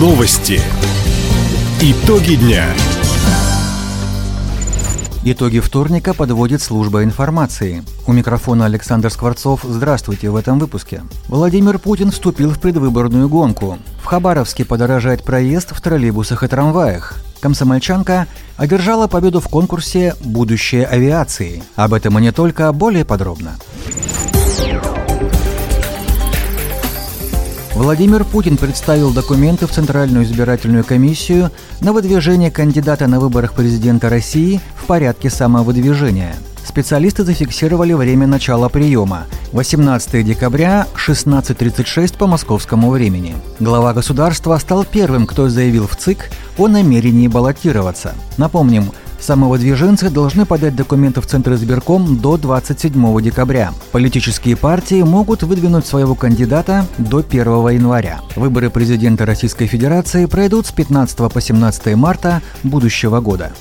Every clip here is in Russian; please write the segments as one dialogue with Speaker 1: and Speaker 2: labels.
Speaker 1: Новости. Итоги дня.
Speaker 2: Итоги вторника подводит служба информации. У микрофона Александр Скворцов. Здравствуйте в этом выпуске. Владимир Путин вступил в предвыборную гонку. В Хабаровске подорожает проезд в троллейбусах и трамваях. Комсомольчанка одержала победу в конкурсе «Будущее авиации». Об этом и не только, более подробно. Владимир Путин представил документы в Центральную избирательную комиссию на выдвижение кандидата на выборах президента России в порядке самовыдвижения. Специалисты зафиксировали время начала приема – 18 декабря, 16.36 по московскому времени. Глава государства стал первым, кто заявил в ЦИК о намерении баллотироваться. Напомним, Самовыдвиженцы должны подать документы в Центр избирком до 27 декабря. Политические партии могут выдвинуть своего кандидата до 1 января. Выборы президента Российской Федерации пройдут с 15 по 17 марта будущего года.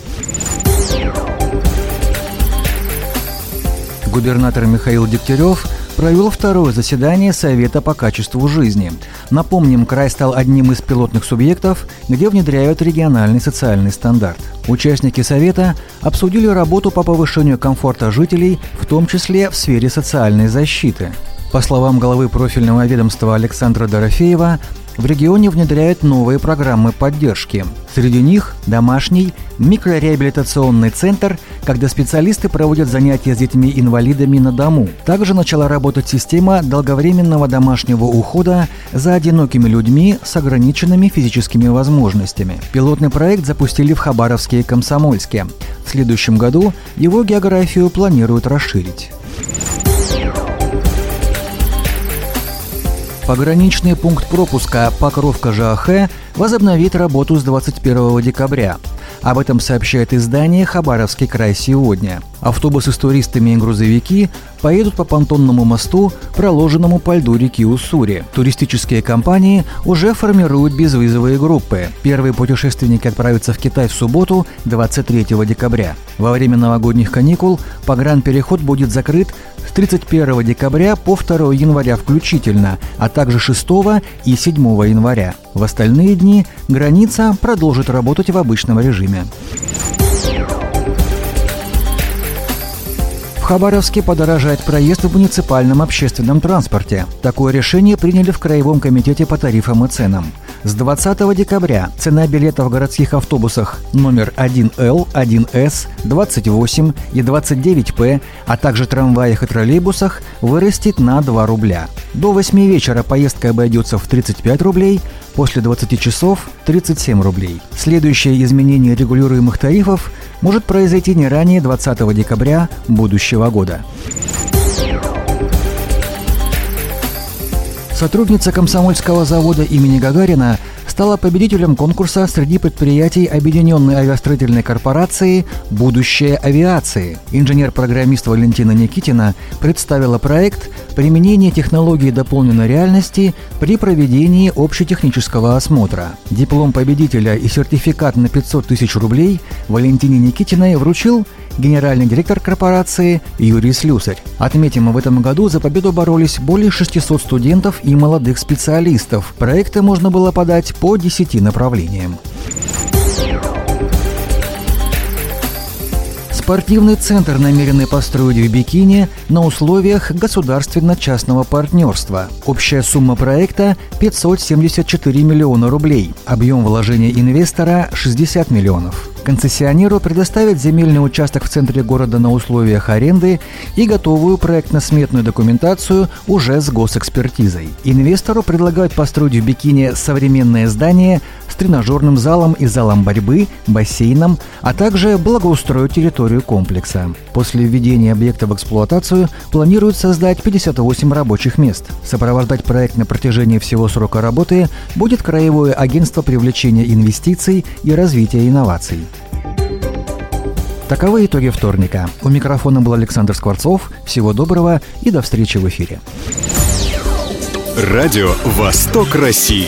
Speaker 2: Губернатор Михаил Дегтярев провел второе заседание Совета по качеству жизни. Напомним, край стал одним из пилотных субъектов, где внедряют региональный социальный стандарт. Участники Совета обсудили работу по повышению комфорта жителей, в том числе в сфере социальной защиты. По словам главы профильного ведомства Александра Дорофеева, в регионе внедряют новые программы поддержки. Среди них домашний микрореабилитационный центр, когда специалисты проводят занятия с детьми-инвалидами на дому. Также начала работать система долговременного домашнего ухода за одинокими людьми с ограниченными физическими возможностями. Пилотный проект запустили в Хабаровске и Комсомольске. В следующем году его географию планируют расширить. Пограничный пункт пропуска Покровка-ЖАХ возобновит работу с 21 декабря. Об этом сообщает издание «Хабаровский край сегодня». Автобусы с туристами и грузовики поедут по понтонному мосту, проложенному по льду реки Уссури. Туристические компании уже формируют безвизовые группы. Первые путешественники отправятся в Китай в субботу, 23 декабря. Во время новогодних каникул погранпереход будет закрыт 31 декабря по 2 января включительно, а также 6 и 7 января. В остальные дни граница продолжит работать в обычном режиме. В Хабаровске подорожает проезд в муниципальном общественном транспорте. Такое решение приняли в Краевом комитете по тарифам и ценам. С 20 декабря цена билета в городских автобусах номер 1Л, 1С, 28 и 29П, а также трамваях и троллейбусах вырастет на 2 рубля. До 8 вечера поездка обойдется в 35 рублей, после 20 часов – 37 рублей. Следующее изменение регулируемых тарифов может произойти не ранее 20 декабря будущего года. Сотрудница комсомольского завода имени Гагарина стала победителем конкурса среди предприятий Объединенной авиастроительной корпорации «Будущее авиации». Инженер-программист Валентина Никитина представила проект «Применение технологии дополненной реальности при проведении общетехнического осмотра». Диплом победителя и сертификат на 500 тысяч рублей Валентине Никитиной вручил генеральный директор корпорации Юрий Слюсарь. Отметим, в этом году за победу боролись более 600 студентов и молодых специалистов. Проекты можно было подать по 10 направлениям. Спортивный центр намерены построить в Бикине на условиях государственно-частного партнерства. Общая сумма проекта – 574 миллиона рублей. Объем вложения инвестора – 60 миллионов. Концессионеру предоставят земельный участок в центре города на условиях аренды и готовую проектно-сметную документацию уже с госэкспертизой. Инвестору предлагают построить в Бикине современное здание тренажерным залом и залом борьбы, бассейном, а также благоустроить территорию комплекса. После введения объекта в эксплуатацию планируют создать 58 рабочих мест. Сопровождать проект на протяжении всего срока работы будет Краевое агентство привлечения инвестиций и развития инноваций. Таковы итоги вторника. У микрофона был Александр Скворцов. Всего доброго и до встречи в эфире.
Speaker 1: Радио «Восток России».